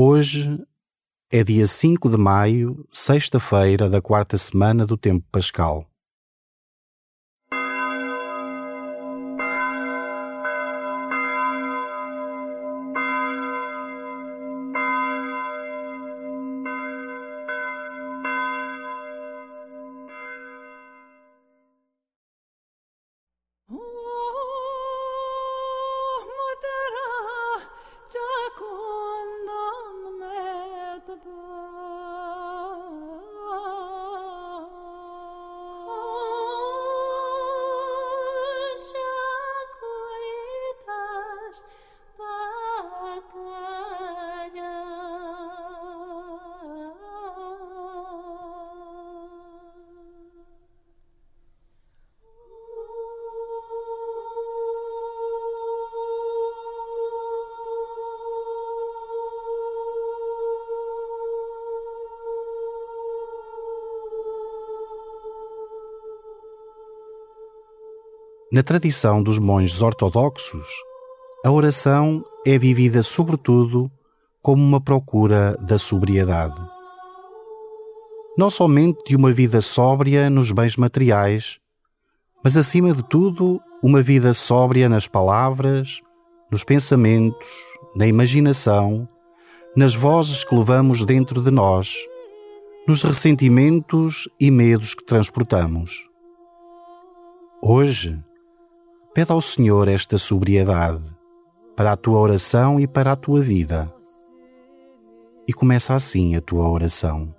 Hoje é dia 5 de maio, sexta-feira da quarta semana do tempo pascal. Na tradição dos monges ortodoxos, a oração é vivida sobretudo como uma procura da sobriedade. Não somente de uma vida sóbria nos bens materiais, mas acima de tudo, uma vida sóbria nas palavras, nos pensamentos, na imaginação, nas vozes que levamos dentro de nós, nos ressentimentos e medos que transportamos. Hoje, Pede ao Senhor esta sobriedade para a tua oração e para a tua vida. E começa assim a tua oração.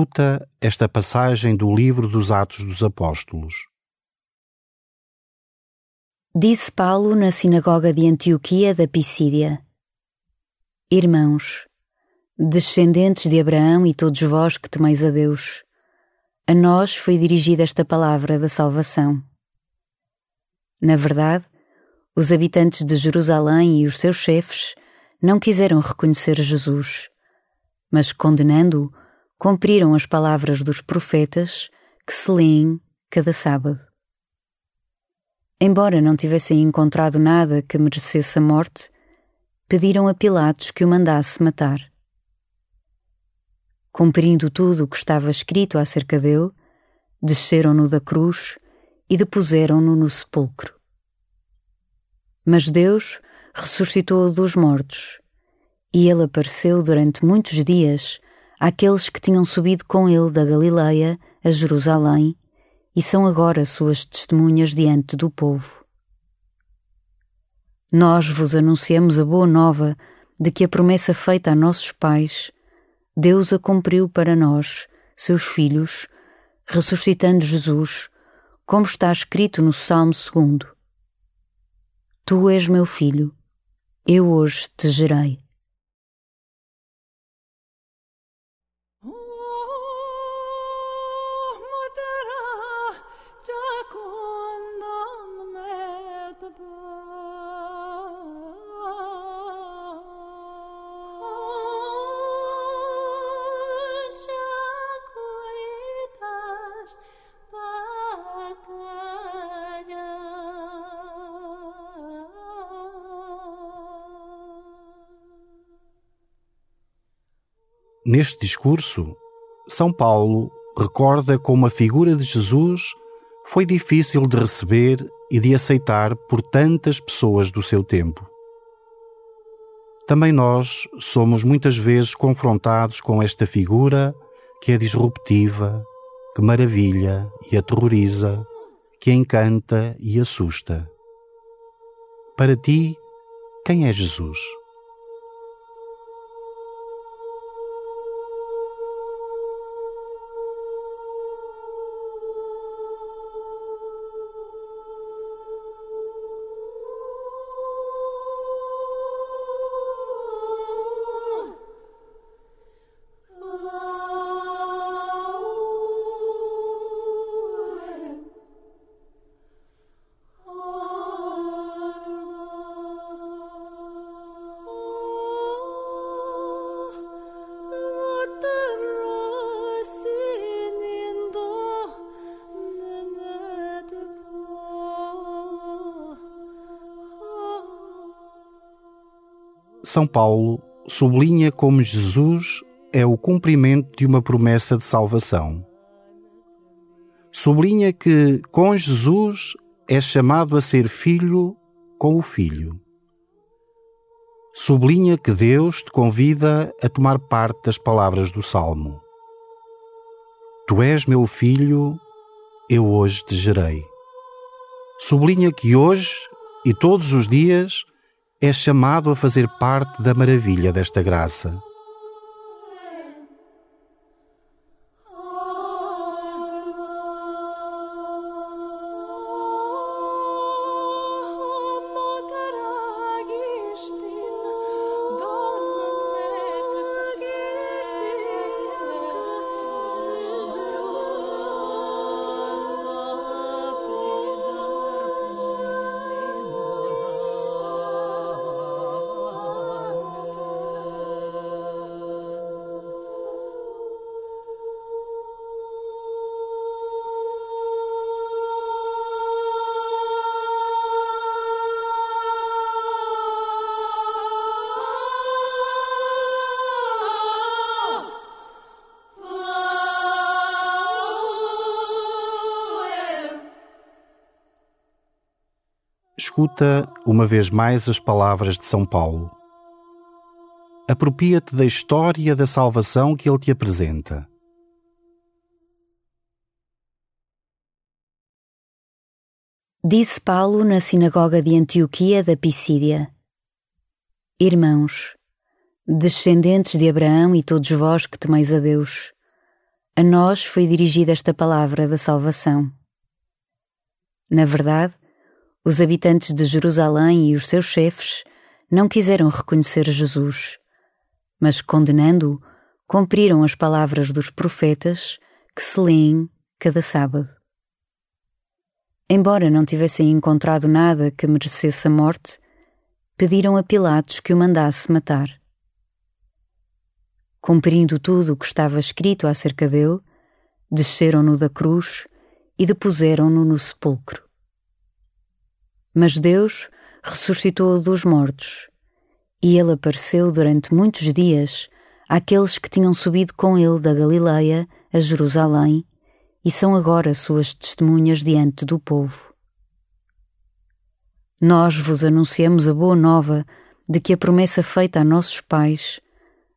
Escuta esta passagem do livro dos Atos dos Apóstolos. Disse Paulo na sinagoga de Antioquia da Pisídia: Irmãos, descendentes de Abraão e todos vós que temeis a Deus, a nós foi dirigida esta palavra da salvação. Na verdade, os habitantes de Jerusalém e os seus chefes não quiseram reconhecer Jesus, mas condenando-o, cumpriram as palavras dos profetas que se leem cada sábado. Embora não tivessem encontrado nada que merecesse a morte, pediram a Pilatos que o mandasse matar. Cumprindo tudo o que estava escrito acerca dele, desceram-no da cruz e depuseram-no no sepulcro. Mas Deus ressuscitou-o dos mortos, e ele apareceu durante muitos dias àqueles que tinham subido com ele da Galileia a Jerusalém e são agora suas testemunhas diante do povo. Nós vos anunciamos a boa nova de que a promessa feita a nossos pais, Deus a cumpriu para nós, seus filhos, ressuscitando Jesus, como está escrito no Salmo 2. Tu és meu filho, eu hoje te gerei. Neste discurso, São Paulo recorda como a figura de Jesus foi difícil de receber e de aceitar por tantas pessoas do seu tempo. Também nós somos muitas vezes confrontados com esta figura que é disruptiva, que maravilha e aterroriza, que encanta e assusta. Para ti, quem é Jesus? São Paulo sublinha como Jesus é o cumprimento de uma promessa de salvação. Sublinha que com Jesus é chamado a ser filho com o Filho. Sublinha que Deus te convida a tomar parte das palavras do Salmo. Tu és meu filho, eu hoje te gerei. Sublinha que hoje e todos os dias é chamado a fazer parte da maravilha desta graça. Escuta uma vez mais as palavras de São Paulo. Apropria-te da história da salvação que ele te apresenta. Disse Paulo na sinagoga de Antioquia da Pisídia: Irmãos, descendentes de Abraão e todos vós que temeis a Deus, a nós foi dirigida esta palavra da salvação. Na verdade, os habitantes de Jerusalém e os seus chefes não quiseram reconhecer Jesus, mas, condenando-o, cumpriram as palavras dos profetas que se leem cada sábado. Embora não tivessem encontrado nada que merecesse a morte, pediram a Pilatos que o mandasse matar. Cumprindo tudo o que estava escrito acerca dele, desceram-no da cruz e depuseram-no no sepulcro. Mas Deus ressuscitou-o dos mortos, e ele apareceu durante muitos dias àqueles que tinham subido com ele da Galileia a Jerusalém e são agora suas testemunhas diante do povo. Nós vos anunciamos a boa nova de que a promessa feita a nossos pais,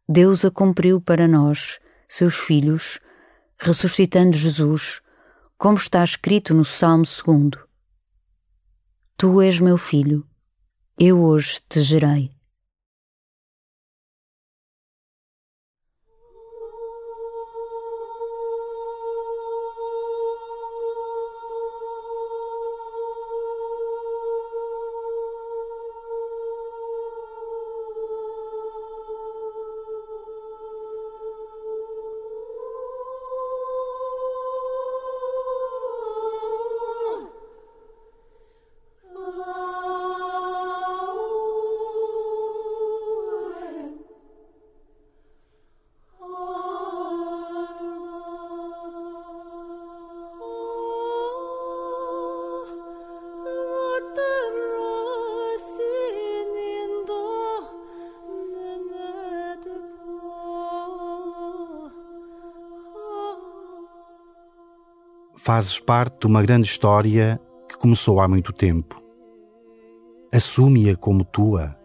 Deus a cumpriu para nós, seus filhos, ressuscitando Jesus, como está escrito no Salmo 2. Tu és meu filho, eu hoje te gerei. Fazes parte de uma grande história que começou há muito tempo. Assume-a como tua.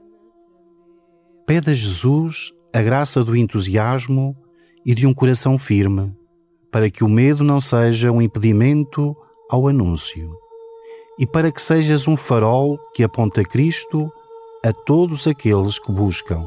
Pede a Jesus a graça do entusiasmo e de um coração firme, para que o medo não seja um impedimento ao anúncio, e para que sejas um farol que aponta Cristo a todos aqueles que buscam.